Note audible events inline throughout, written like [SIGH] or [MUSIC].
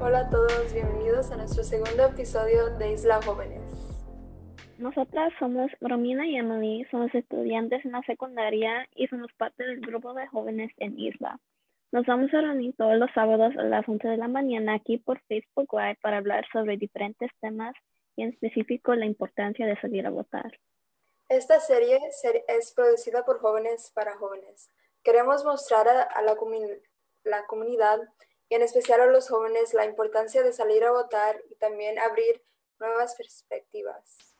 Hola a todos, bienvenidos a nuestro segundo episodio de Isla Jóvenes. Nosotras somos Romina y Emily, somos estudiantes en la secundaria y somos parte del grupo de jóvenes en Isla. Nos vamos a reunir todos los sábados a las 11 de la mañana aquí por Facebook Live para hablar sobre diferentes temas y en específico la importancia de salir a votar. Esta serie es producida por jóvenes para jóvenes. Queremos mostrar a, la, comunidad y en especial a los jóvenes la importancia de salir a votar y también abrir nuevas perspectivas.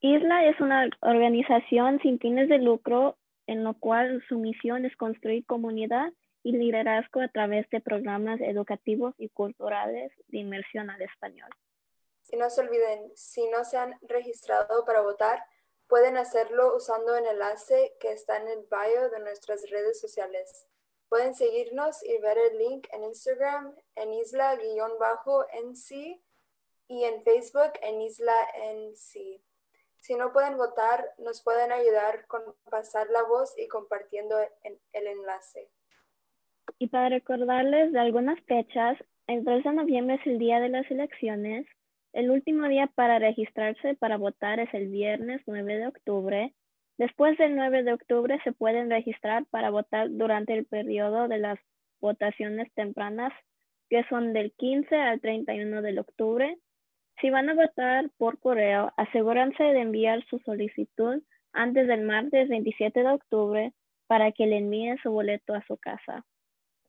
Isla es una organización sin fines de lucro en lo cual su misión es construir comunidad y liderazgo a través de programas educativos y culturales de inmersión al español. Si no se olviden, si no se han registrado para votar, pueden hacerlo usando el enlace que está en el bio de nuestras redes sociales. Pueden seguirnos y ver el link en Instagram en isla-nc y en Facebook en isla-nc. Si no pueden votar, nos pueden ayudar con pasar la voz y compartiendo el enlace. Y para recordarles de algunas fechas, el 3 de noviembre es el día de las elecciones. El último día para registrarse para votar es el viernes 9 de octubre. Después del 9 de octubre se pueden registrar para votar durante el periodo de las votaciones tempranas, que son del 15 al 31 de octubre. Si van a votar por correo, asegúrense de enviar su solicitud antes del martes 27 de octubre para que le envíen su boleto a su casa.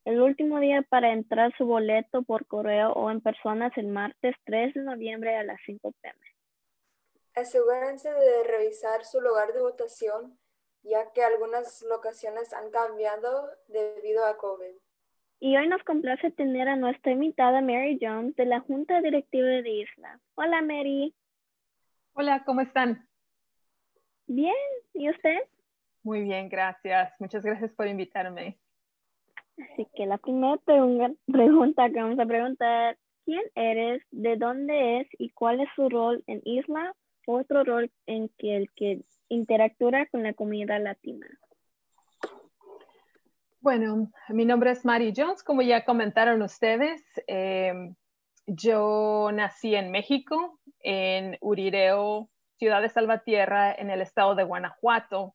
El último día para entrar su boleto por correo o en persona es el martes 3 de noviembre a las 5 pm. Asegúrense de revisar su lugar de votación, ya que algunas locaciones han cambiado debido a COVID. Y hoy nos complace tener a nuestra invitada Mary Jones de la Junta Directiva de Isla. Hola Mary. Hola, ¿cómo están? Bien, ¿y usted? Muy bien, gracias. Muchas gracias por invitarme. Así que la primera pregunta que vamos a preguntar, ¿quién eres? ¿De dónde es? ¿Y cuál es su rol en Isla? Otro rol en que el que interactúa con la comunidad latina. Bueno, mi nombre es Mary Jones, como ya comentaron ustedes. Em, yo nací en México, en Urireo, ciudad de Salvatierra, en el estado de Guanajuato.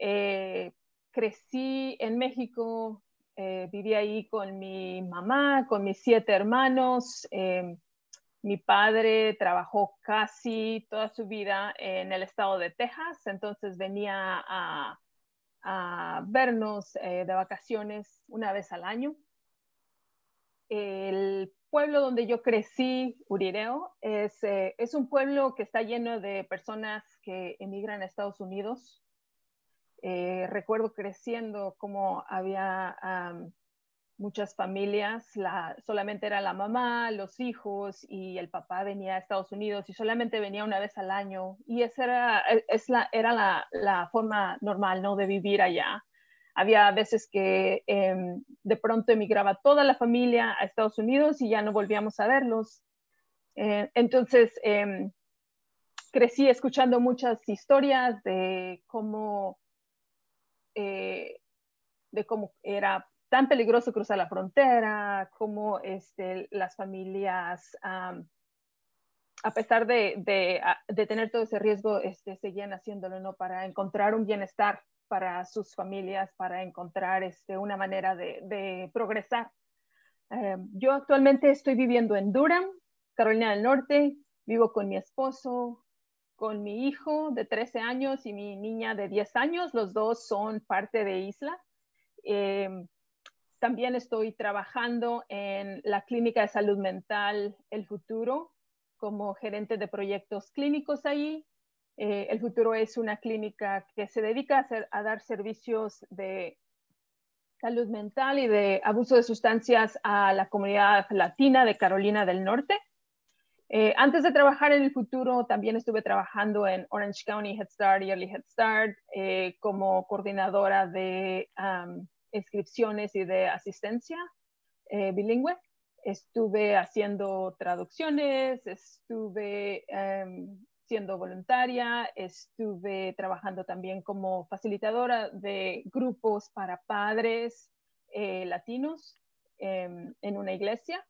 Eh, crecí en México, eh, viví ahí con mi mamá, con mis siete hermanos. Em, mi padre trabajó casi toda su vida en el estado de Texas, entonces venía a vernos eh, de vacaciones una vez al año. El pueblo donde yo crecí, Urireo, es, eh, es un pueblo que está lleno de personas que emigran a Estados Unidos. Eh, recuerdo creciendo como había muchas familias, la, solamente era la mamá, los hijos y el papá venía a Estados Unidos y solamente venía una vez al año y esa era, e, es la, era la, la, forma normal ¿no? de vivir allá. Había veces que em, de pronto emigraba toda la familia a Estados Unidos y ya no volvíamos a verlos. Eh, entonces, em, crecí escuchando muchas historias de cómo, eh, de cómo era tan peligroso cruzar la frontera, como este, las familias, a pesar de, tener todo ese riesgo, este, seguían haciéndolo ¿no? para encontrar un bienestar para sus familias, para encontrar este, una manera de, progresar. Eh, yo actualmente estoy viviendo en Durham, Carolina del Norte, vivo con mi esposo, con mi hijo de 13 años y mi niña de 10 años, los dos son parte de Isla. Eh, también estoy trabajando en la Clínica de Salud Mental El Futuro como gerente de proyectos clínicos ahí. Eh, el Futuro es una clínica que se dedica a, dar servicios de salud mental y de abuso de sustancias a la comunidad latina de Carolina del Norte. Eh, antes de trabajar en el futuro, también estuve trabajando en Orange County Head Start y Early Head Start eh, como coordinadora de inscripciones y de asistencia eh, bilingüe. Estuve haciendo traducciones, estuve em, siendo voluntaria, estuve trabajando también como facilitadora de grupos para padres latinos em, en una iglesia.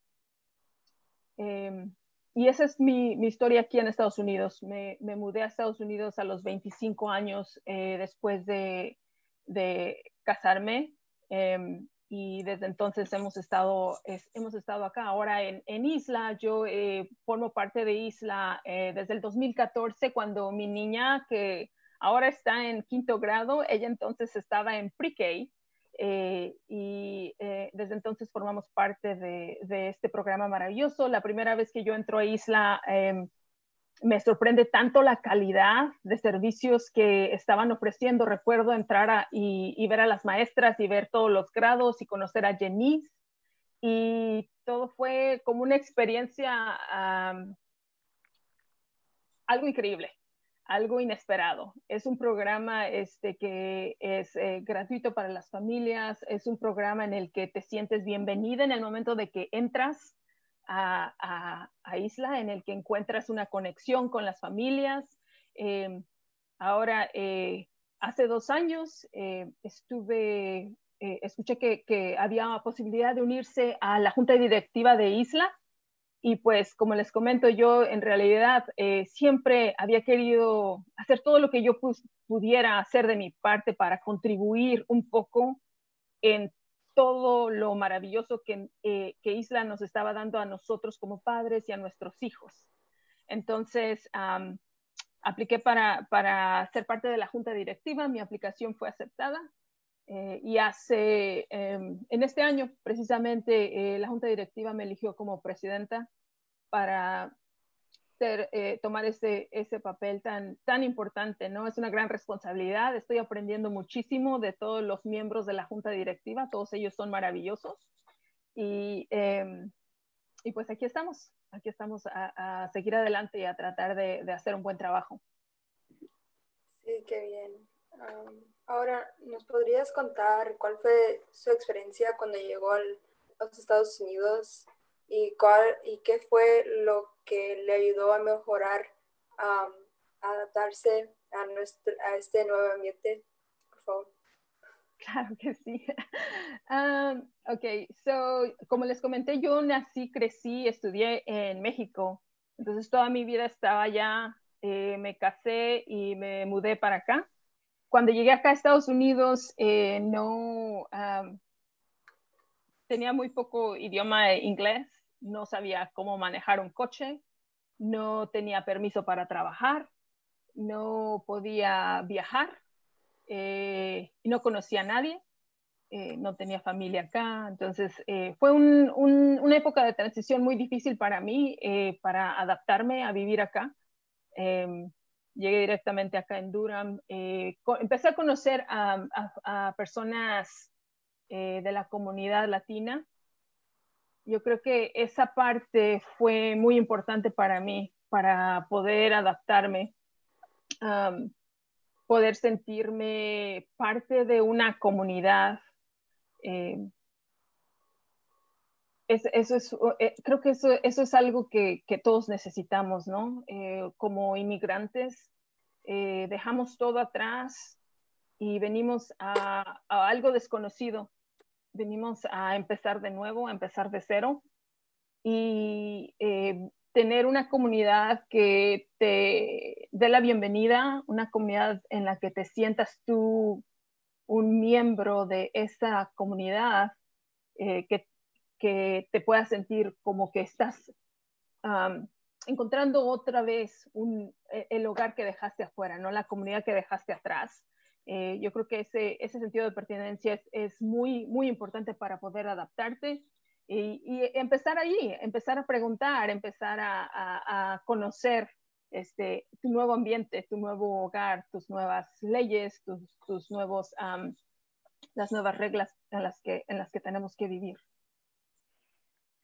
Em, y esa es mi, historia aquí en Estados Unidos. Me, mudé a Estados Unidos a los 25 años eh, después de, casarme em, y desde entonces hemos estado, hemos estado acá. Ahora en, Isla, yo eh, formo parte de Isla eh, desde el 2014 cuando mi niña, que ahora está en quinto grado, ella entonces estaba en pre-K eh, y eh, desde entonces formamos parte de, este programa maravilloso. La primera vez que yo entro a Isla, em, me sorprende tanto la calidad de servicios que estaban ofreciendo. Recuerdo entrar y, ver a las maestras y ver todos los grados y conocer a Jenice. Y todo fue como una experiencia, algo increíble algo inesperado. Es un programa este, que es eh, gratuito para las familias, es un programa en el que te sientes bienvenida en el momento de que entras a, Isla, en el que encuentras una conexión con las familias. Em, ahora, eh, hace dos años eh, estuve, escuché que, que había posibilidad de unirse a la junta directiva de Isla y pues, como les comento, yo en realidad eh, siempre había querido hacer todo lo que yo pudiera hacer de mi parte para contribuir un poco en todo lo maravilloso que, eh, que Isla nos estaba dando a nosotros como padres y a nuestros hijos. Entonces, apliqué para, para ser parte de la junta directiva, mi aplicación fue aceptada eh, y hace, em, en este año, precisamente, eh, la Junta Directiva me eligió como presidenta para eh, tomar ese, papel tan, tan importante, ¿no? Es una gran responsabilidad. Estoy aprendiendo muchísimo de todos los miembros de la Junta Directiva. Todos ellos son maravillosos. Y, em, y pues aquí estamos. Aquí estamos a, a, seguir adelante y a tratar de, de, hacer un buen trabajo. Sí, qué bien. Ahora, ¿nos podrías contar cuál fue su experiencia cuando llegó a los Estados Unidos y, cuál, y qué fue lo que le ayudó a mejorar, a adaptarse a, nuestro, a este nuevo ambiente? Por favor. Claro que sí. [LAUGHS] Um, ok, so, como les comenté, yo nací, crecí, estudié en México. Entonces, toda mi vida estaba allá. Eh, me casé y me mudé para acá cuando llegué acá a Estados Unidos, eh, no tenía muy poco idioma inglés, no sabía cómo manejar un coche, no tenía permiso para trabajar, no podía viajar, eh, no conocía a nadie, eh, no tenía familia acá. Entonces, fue una época de transición muy difícil para mí, para adaptarme a vivir acá. Llegué directamente acá en Durham. Eh, empecé a conocer a, personas eh, de la comunidad latina. Yo creo que esa parte fue muy importante para mí, para poder adaptarme, poder sentirme parte de una comunidad. Eh, eso es, eh, creo que eso, eso es algo que, que todos necesitamos, ¿no? Eh, como inmigrantes, eh, dejamos todo atrás y venimos a, a, algo desconocido. Venimos a empezar de nuevo, a empezar de cero y tener una comunidad que te dé la bienvenida, una comunidad en la que te sientas tú un miembro de esa comunidad, que que te puedas sentir como que estás encontrando otra vez e, el hogar que dejaste afuera, ¿no? La comunidad que dejaste atrás. Eh, yo creo que ese, sentido de pertenencia es, muy, muy importante para poder adaptarte y, empezar ahí, empezar a preguntar, empezar a, conocer este, tu nuevo ambiente, tu nuevo hogar, tus nuevas leyes, tus, tus nuevos, las nuevas reglas en las que tenemos que vivir.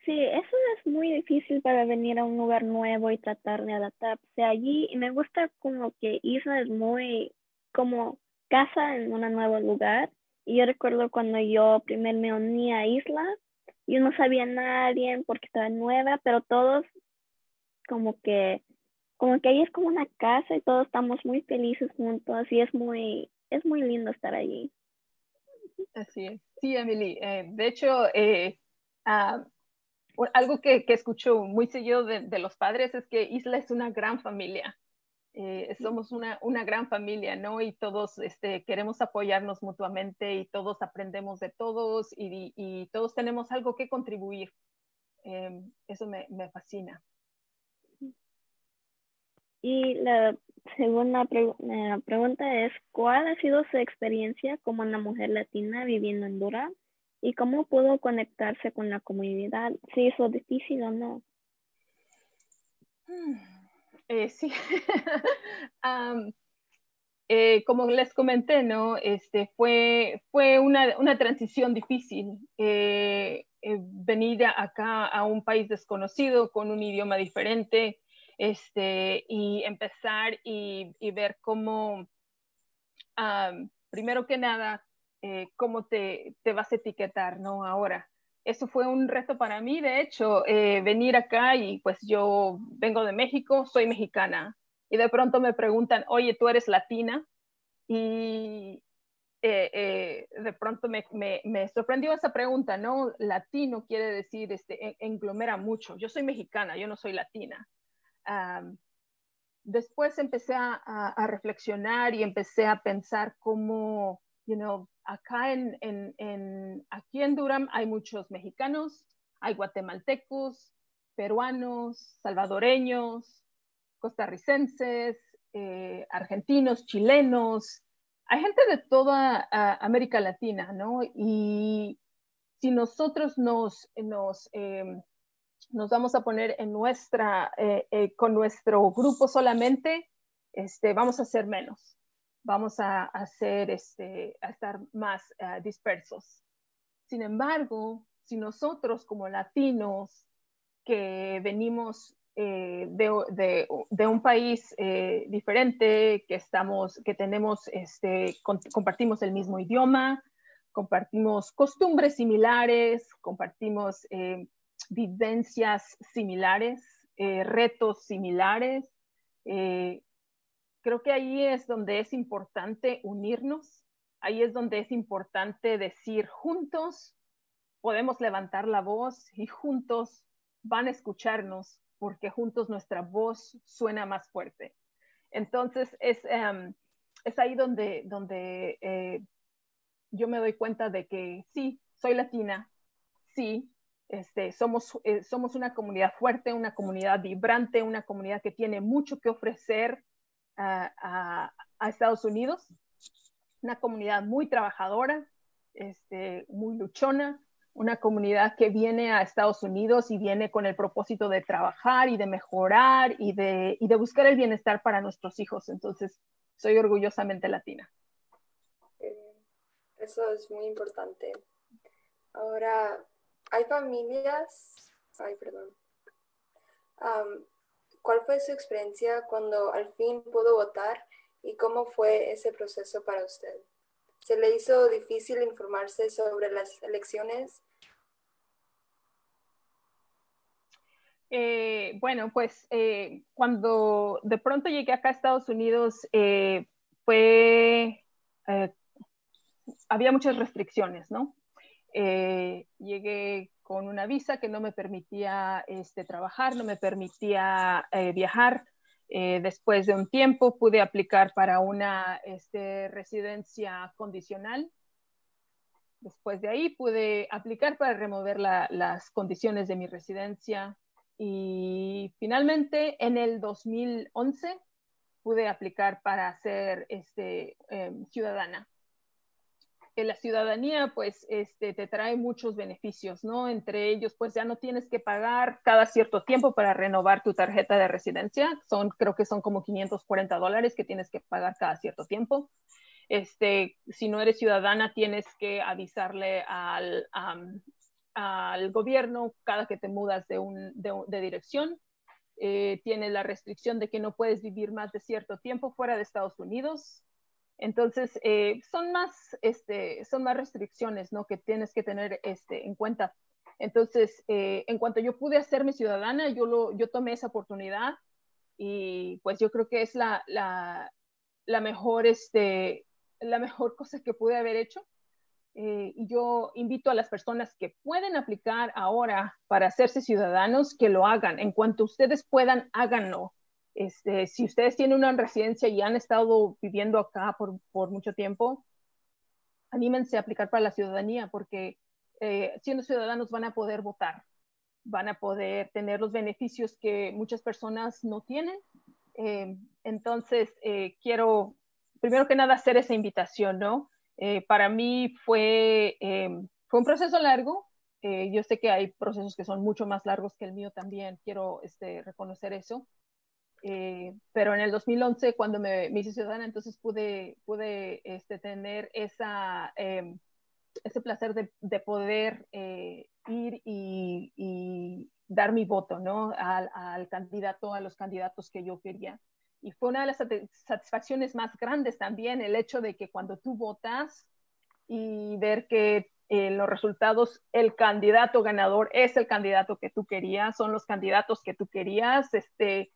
Sí, eso es muy difícil para venir a un lugar nuevo y tratar de adaptarse allí. Y me gusta como que Isla es muy como casa en un nuevo lugar. Y yo recuerdo cuando yo primero me uní a Isla, yo no sabía a nadie porque estaba nueva, pero todos como que como que ahí es como una casa y todos estamos muy felices juntos y es muy, es muy lindo estar allí. Así es. Sí, Emily. Eh, de hecho, eh, ah, algo que, que, escucho muy seguido de, de, los padres es que Isla es una gran familia. Eh, somos una, una, gran familia, ¿no? Y todos este, queremos apoyarnos mutuamente y todos aprendemos de todos y, y todos tenemos algo que contribuir. eso me, me fascina. Y la segunda eh, pregunta es, ¿cuál ha sido su experiencia como una mujer latina viviendo en Honduras? ¿Y cómo pudo conectarse con la comunidad? ¿Si hizo difícil o no? Eh, sí. [LAUGHS] eh, como les comenté, ¿no? Este, fue fue una, una transición difícil. Eh, venir acá a un país desconocido con un idioma diferente, este, y empezar y, ver cómo, primero que nada, eh, cómo te, te, vas a etiquetar, ¿no? Ahora, eso fue un reto para mí, de hecho, eh, venir acá y pues yo vengo de México, soy mexicana, y de pronto me preguntan, oye, tú eres latina, y eh, de pronto me, me, me, sorprendió esa pregunta, ¿no? Latino quiere decir, este, englomera mucho. Yo soy mexicana, yo no soy latina después empecé a, reflexionar y empecé a pensar cómo, you know, acá en, en, aquí en Durham hay muchos mexicanos, hay guatemaltecos, peruanos, salvadoreños, costarricenses, eh, argentinos, chilenos, hay gente de toda América Latina, ¿no? Y si nosotros nos, nos em, nos vamos a poner en nuestra, eh, eh, con nuestro grupo solamente, este, vamos a ser menos, vamos a, hacer, este, a estar más uh, dispersos. Sin embargo, si nosotros como latinos que venimos eh, de, de, un país eh, diferente, que estamos, que tenemos, este, compartimos el mismo idioma, compartimos costumbres similares, compartimos eh, vivencias similares, eh, retos similares. Creo que ahí es donde es importante unirnos, ahí es donde es importante decir juntos podemos levantar la voz y juntos van a escucharnos porque juntos nuestra voz suena más fuerte. Entonces es, em, es ahí donde, donde eh, yo me doy cuenta de que sí, soy latina, sí, este, somos, eh, somos una comunidad fuerte, una comunidad vibrante, una comunidad que tiene mucho que ofrecer a, Estados Unidos, una comunidad muy trabajadora, este, muy luchona, una comunidad que viene a Estados Unidos y viene con el propósito de trabajar y de mejorar y de, y de buscar el bienestar para nuestros hijos. Entonces, soy orgullosamente latina. Eso es muy importante. Ahora, hay familias, ay, perdón. ¿Cuál fue su experiencia cuando al fin pudo votar y cómo fue ese proceso para usted? ¿Se le hizo difícil informarse sobre las elecciones? Eh, bueno, pues eh, cuando de pronto llegué acá a Estados Unidos, eh, fue, había muchas restricciones, ¿no? Eh, llegué con una visa que no me permitía este, trabajar, no me permitía eh, viajar. Eh, después de un tiempo pude aplicar para una este, residencia condicional. Después de ahí pude aplicar para remover las condiciones de mi residencia. Y finalmente en el 2011 pude aplicar para ser este, em, ciudadana la ciudadanía pues este, te trae muchos beneficios, ¿no? Entre ellos pues ya no tienes que pagar cada cierto tiempo para renovar tu tarjeta de residencia, son creo que son como 540 dólares que tienes que pagar cada cierto tiempo. Este, si no eres ciudadana tienes que avisarle al, al gobierno cada que te mudas de, un, de, dirección. Eh, tiene la restricción de que no puedes vivir más de cierto tiempo fuera de Estados Unidos. Entonces, eh, son, más, este, son más restricciones ¿no? que tienes que tener este, en cuenta. Entonces, eh, en cuanto yo pude hacerme ciudadana, yo, lo, yo tomé esa oportunidad y pues yo creo que es la, la, la mejor, este, la mejor cosa que pude haber hecho. Eh, y yo invito a las personas que pueden aplicar ahora para hacerse ciudadanos que lo hagan. En cuanto ustedes puedan, háganlo. Este, si ustedes tienen una residencia y han estado viviendo acá por, por mucho tiempo, anímense a aplicar para la ciudadanía porque eh, siendo ciudadanos van a poder votar, van a poder tener los beneficios que muchas personas no tienen. Eh, entonces, eh, quiero, primero que nada, hacer esa invitación, ¿no? para mí fue, fue un proceso largo. yo sé que hay procesos que son mucho más largos que el mío también, quiero este, reconocer eso. Pero en el 2011, cuando me, hice ciudadana, entonces pude, pude este, tener esa, ese placer de, poder eh, ir y, dar mi voto, ¿no? Al, candidato, a los candidatos que yo quería. Y fue una de las satisfacciones más grandes también el hecho de que cuando tú votas y ver que eh, los resultados, el candidato ganador es el candidato que tú querías, son los candidatos que tú querías, este,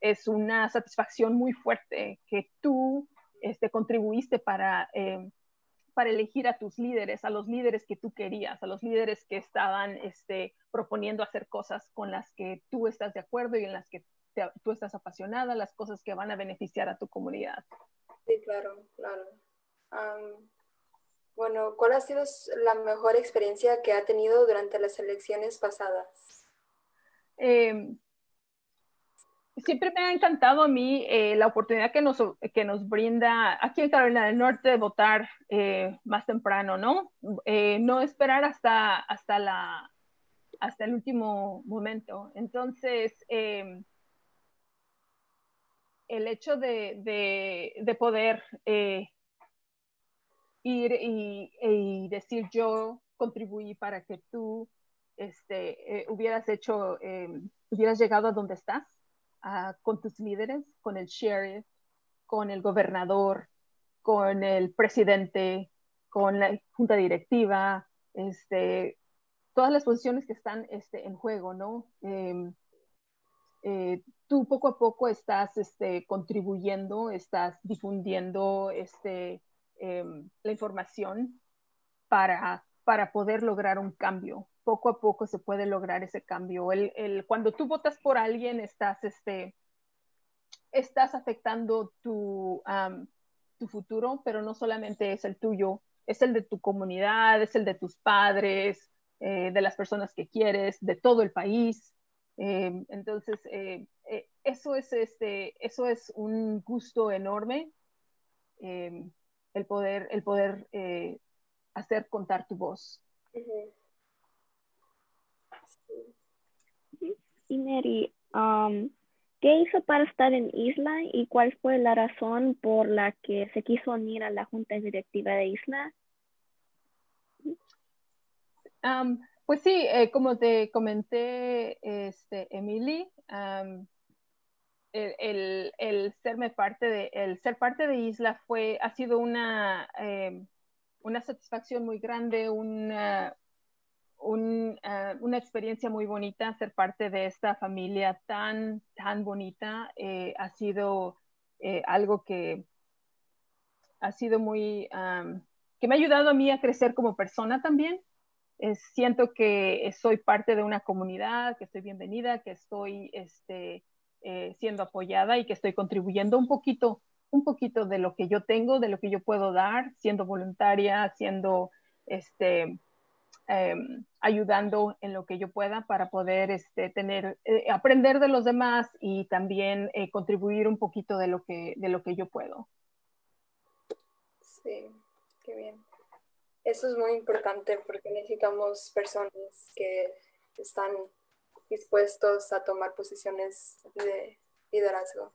es, una satisfacción muy fuerte que tú este, contribuiste para eh, para elegir a tus líderes, a los líderes que tú querías, a los líderes que estaban este, proponiendo hacer cosas con las que tú estás de acuerdo y en las que tú estás apasionada, las cosas que van a beneficiar a tu comunidad. Sí, claro, claro. bueno, ¿cuál ha sido la mejor experiencia que ha tenido durante las elecciones pasadas? Eh, siempre me ha encantado a mí eh, la oportunidad que nos, que nos brinda aquí en Carolina del Norte de votar eh, más temprano, ¿no? Eh, no esperar hasta, hasta, la, hasta el último momento. Entonces, em, el hecho de, de, poder ir y, y, decir yo contribuí para que tú este, hubieras hecho, hubieras llegado a donde estás con tus líderes, con el sheriff, con el gobernador, con el presidente, con la junta directiva, este, todas las posiciones que están este, en juego, ¿no? Em, eh, tú poco a poco estás este, contribuyendo, estás difundiendo em, la información para poder lograr un cambio poco a poco se puede lograr ese cambio. El, cuando tú votas por alguien, estás, este, estás afectando tu, tu futuro, pero no solamente es el tuyo, es el de tu comunidad, es el de tus padres, eh, de las personas que quieres, de todo el país. Eh, entonces, eh, eso, es, este, eso es un gusto enorme, el poder, el poder hacer contar tu voz. Y Mary, ¿qué hizo para estar en Isla y cuál fue la razón por la que se quiso unir a la Junta Directiva de Isla? Pues sí, eh, como te comenté, este, Emily, el, ser parte de Isla fue, ha sido una, eh, una satisfacción muy grande, una, eh, una experiencia muy bonita ser parte de esta familia tan, tan bonita. Eh, ha sido eh, algo que ha sido muy, que me ha ayudado a mí a crecer como persona también. siento que soy parte de una comunidad, que estoy bienvenida, que estoy este, siendo apoyada y que estoy contribuyendo un poquito, un poquito de lo que yo tengo, de lo que yo puedo dar, siendo voluntaria, siendo este, Em, ayudando en lo que yo pueda para poder este, tener, eh, aprender de los demás y también eh, contribuir un poquito de lo, que, de lo que yo puedo. Sí, qué bien. Eso es muy importante porque necesitamos personas que están dispuestos a tomar posiciones de liderazgo.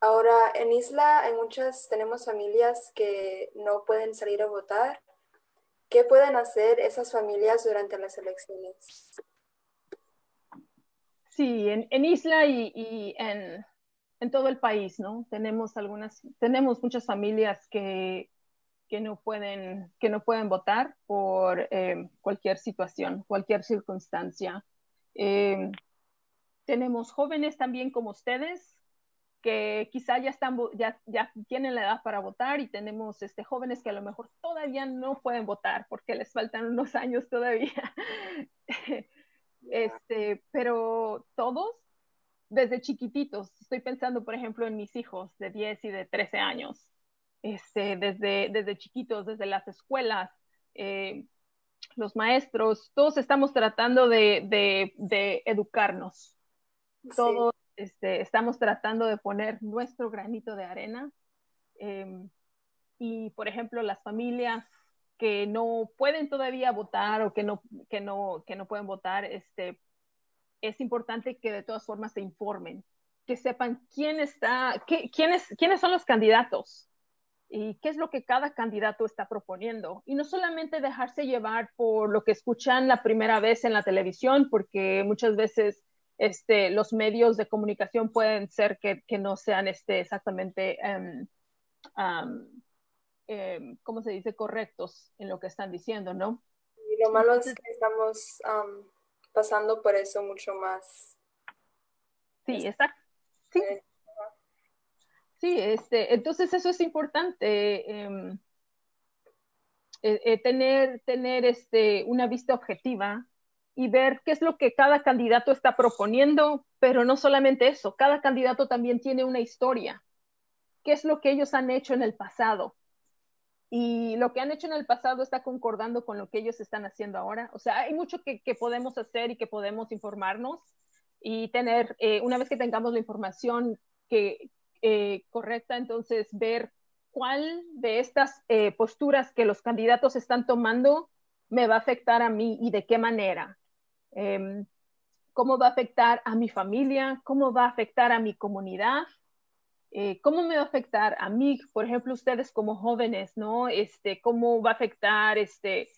Ahora, en Isla en muchas, tenemos familias que no pueden salir a votar ¿Qué pueden hacer esas familias durante las elecciones? Sí, en, Isla y, en, todo el país, ¿no? Tenemos algunas, tenemos muchas familias que, no, pueden, que no pueden votar por eh, cualquier situación, cualquier circunstancia. Eh, tenemos jóvenes también como ustedes que quizá ya están ya, ya tienen la edad para votar y tenemos este jóvenes que a lo mejor todavía no pueden votar porque les faltan unos años todavía. [LAUGHS] este, pero todos desde chiquititos, estoy pensando por ejemplo en mis hijos de 10 y de 13 años. Este, desde, desde chiquitos, desde las escuelas, eh, los maestros, todos estamos tratando de, educarnos. Todos este, estamos tratando de poner nuestro granito de arena. Em, y, por ejemplo, las familias que no pueden todavía votar o que no, que no, que no pueden votar, este, es importante que de todas formas se informen, que sepan quién está, quiénes, quiénes son los candidatos, y qué es lo que cada candidato está proponiendo. Y no solamente dejarse llevar por lo que escuchan la primera vez en la televisión, porque muchas veces este, los medios de comunicación pueden ser que, que no sean este, exactamente, um, ¿cómo se dice?, correctos en lo que están diciendo, ¿no? Y lo malo es que estamos pasando por eso mucho más. Sí, exacto. Sí. Eh, Sí, este, entonces eso es importante, em, eh, eh, tener, tener este, una vista objetiva y ver qué es lo que cada candidato está proponiendo, pero no solamente eso, cada candidato también tiene una historia, qué es lo que ellos han hecho en el pasado. Y lo que han hecho en el pasado está concordando con lo que ellos están haciendo ahora. O sea, hay mucho que, podemos hacer y que podemos informarnos y tener, eh, una vez que tengamos la información que, eh, correcta, entonces ver cuál de estas eh, posturas que los candidatos están tomando me va a afectar a mí y de qué manera. Em, cómo va a afectar a mi familia, cómo va a afectar a mi comunidad, eh, cómo me va a afectar a mí, por ejemplo, ustedes como jóvenes, ¿no? Este, cómo va a afectar este,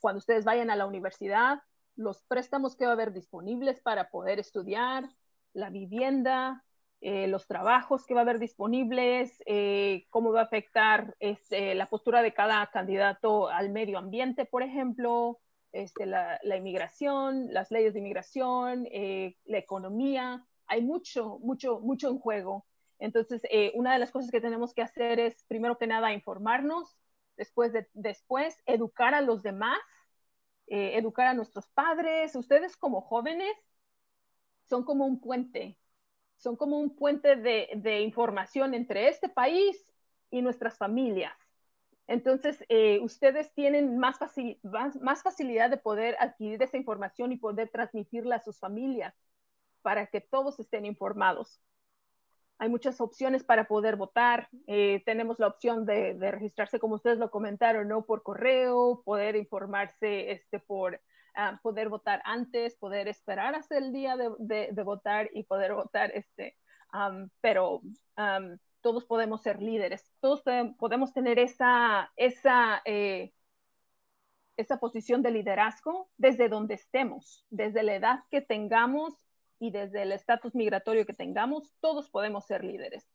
cuando ustedes vayan a la universidad, los préstamos que va a haber disponibles para poder estudiar, la vivienda, eh, los trabajos que va a haber disponibles, eh, cómo va a afectar este, la postura de cada candidato al medio ambiente, por ejemplo, este, la, inmigración, las leyes de inmigración, eh, la economía. Hay mucho, mucho, mucho en juego. Entonces, una de las cosas que tenemos que hacer es, primero que nada, informarnos, después, de, después educar a los demás, educar a nuestros padres. Ustedes como jóvenes son como un puente son como un puente de, información entre este país y nuestras familias. Entonces, eh, ustedes tienen más, facilidad de poder adquirir esa información y poder transmitirla a sus familias para que todos estén informados. Hay muchas opciones para poder votar. Eh, tenemos la opción de, registrarse, como ustedes lo comentaron, ¿no? por correo, poder informarse este, por poder votar antes, poder esperar hasta el día de, de, votar y poder votar, este, pero todos podemos ser líderes, todos podemos tener esa, esa, eh, esa posición de liderazgo desde donde estemos, desde la edad que tengamos y desde el estatus migratorio que tengamos, todos podemos ser líderes.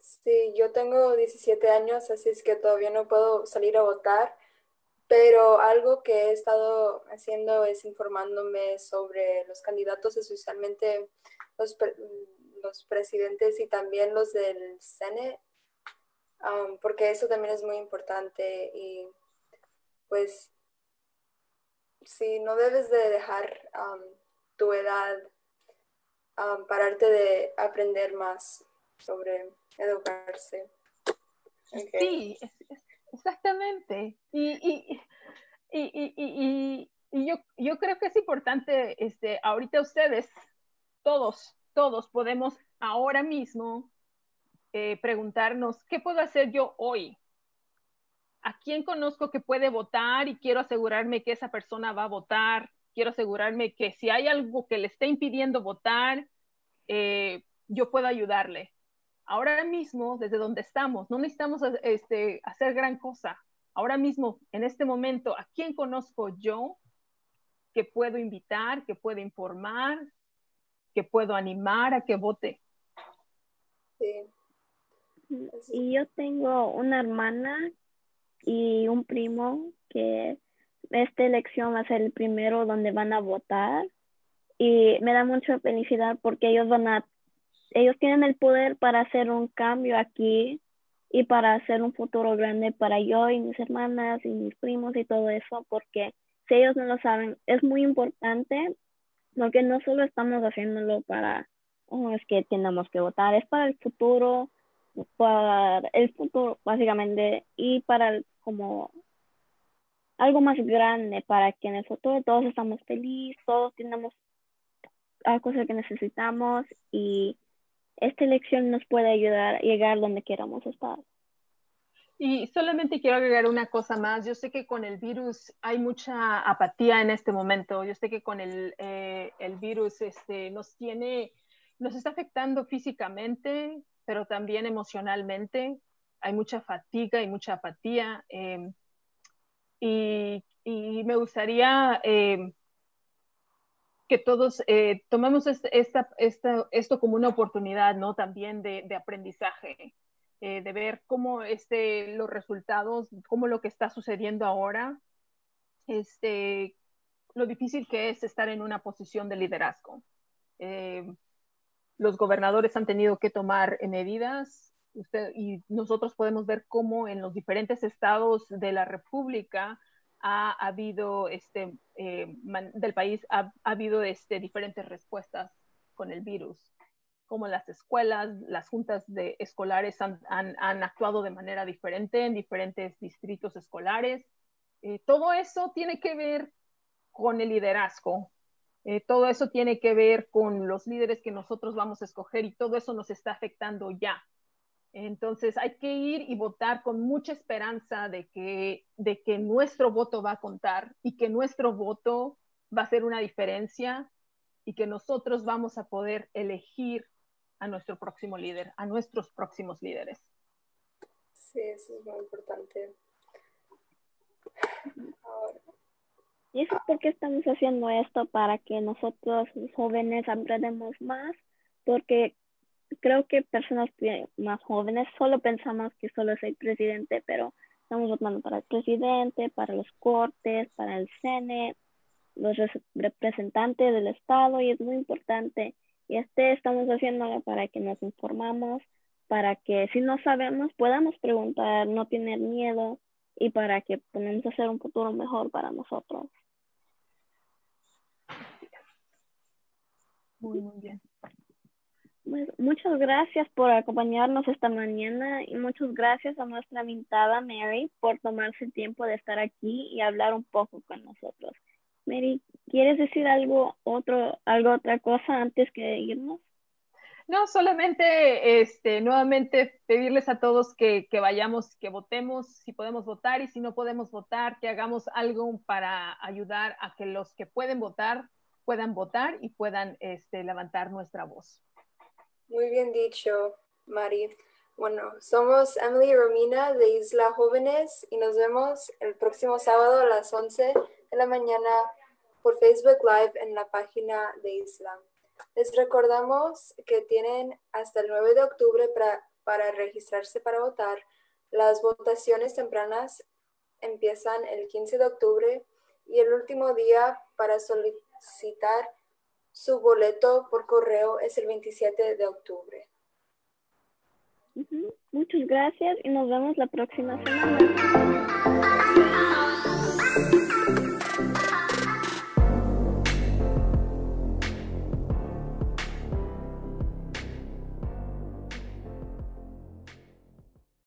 Sí, yo tengo 17 años, así es que todavía no puedo salir a votar, pero algo que he estado haciendo es informándome sobre los candidatos, especialmente los, los presidentes y también los del Senate, um, porque eso también es muy importante y pues si no debes de dejar um, tu edad um, pararte de aprender más sobre educarse. Sí, Exactamente. Y, yo, yo, creo que es importante, este, ahorita ustedes, todos, todos podemos ahora mismo eh, preguntarnos, ¿qué puedo hacer yo hoy? ¿A quién conozco que puede votar y quiero asegurarme que esa persona va a votar? Quiero asegurarme que si hay algo que le esté impidiendo votar, eh, yo puedo ayudarle ahora mismo, desde donde estamos, no necesitamos este, hacer gran cosa. Ahora mismo, en este momento, ¿a quién conozco yo que puedo invitar, que puedo informar, que puedo animar a que vote? Sí. Y yo tengo una hermana y un primo que esta elección va a ser el primero donde van a votar y me da mucha felicidad porque ellos van a ellos tienen el poder para hacer un cambio aquí y para hacer un futuro grande para yo y mis hermanas y mis primos y todo eso, porque si ellos no lo saben, es muy importante porque no solo estamos haciéndolo para, oh, es que tenemos que votar, es para el futuro, para el futuro básicamente y para como algo más grande para que en el futuro todos estamos felices, todos tenemos cosas que necesitamos y esta elección nos puede ayudar a llegar donde queramos estar. Y solamente quiero agregar una cosa más. Yo sé que con el virus hay mucha apatía en este momento. Yo sé que con el, eh, el virus este, nos tiene, nos está afectando físicamente, pero también emocionalmente. Hay mucha fatiga y mucha apatía. Em, y, me gustaría em, que todos eh, tomemos esta, esta, esto como una oportunidad, ¿no? También de, de aprendizaje, eh, de ver cómo este, los resultados, cómo lo que está sucediendo ahora, este, lo difícil que es estar en una posición de liderazgo. Eh, los gobernadores han tenido que tomar medidas usted, y nosotros podemos ver cómo en los diferentes estados de la República ha, habido este, eh, del país ha, habido este, diferentes respuestas con el virus, como las escuelas, las juntas de escolares han, han, actuado de manera diferente en diferentes distritos escolares. Eh, todo eso tiene que ver con el liderazgo, eh, todo eso tiene que ver con los líderes que nosotros vamos a escoger y todo eso nos está afectando ya. Entonces hay que ir y votar con mucha esperanza de que, de que nuestro voto va a contar y que nuestro voto va a hacer una diferencia y que nosotros vamos a poder elegir a nuestro próximo líder, a nuestros próximos líderes. Sí, eso es muy importante. Y eso es porque estamos haciendo esto para que nosotros los jóvenes aprendamos más, porque creo que personas más jóvenes solo pensamos que solo es el presidente, pero estamos votando para el presidente, para los cortes, para el CNE, los representantes del Estado y es muy importante. Y este estamos haciéndolo para que nos informamos, para que si no sabemos podamos preguntar, no tener miedo y para que podamos hacer un futuro mejor para nosotros. Muy, muy bien. Pues, muchas gracias por acompañarnos esta mañana y muchas gracias a nuestra invitada Mary por tomarse el tiempo de estar aquí y hablar un poco con nosotros. Mary, ¿quieres decir algo otro, algo otra cosa antes que irnos? No, solamente este, nuevamente pedirles a todos que, que, vayamos, que votemos, si podemos votar y si no podemos votar, que hagamos algo para ayudar a que los que pueden votar puedan votar y puedan este, levantar nuestra voz. Muy bien dicho, Mari. Bueno, somos Emily y Romina de Isla Jóvenes y nos vemos el próximo sábado a las 11 de la mañana por Facebook Live en la página de Isla. Les recordamos que tienen hasta el 9 de octubre para, para registrarse para votar. Las votaciones tempranas empiezan el 15 de octubre y el último día para solicitar su boleto por correo es el 27 de octubre. Muchas gracias y nos vemos la próxima semana.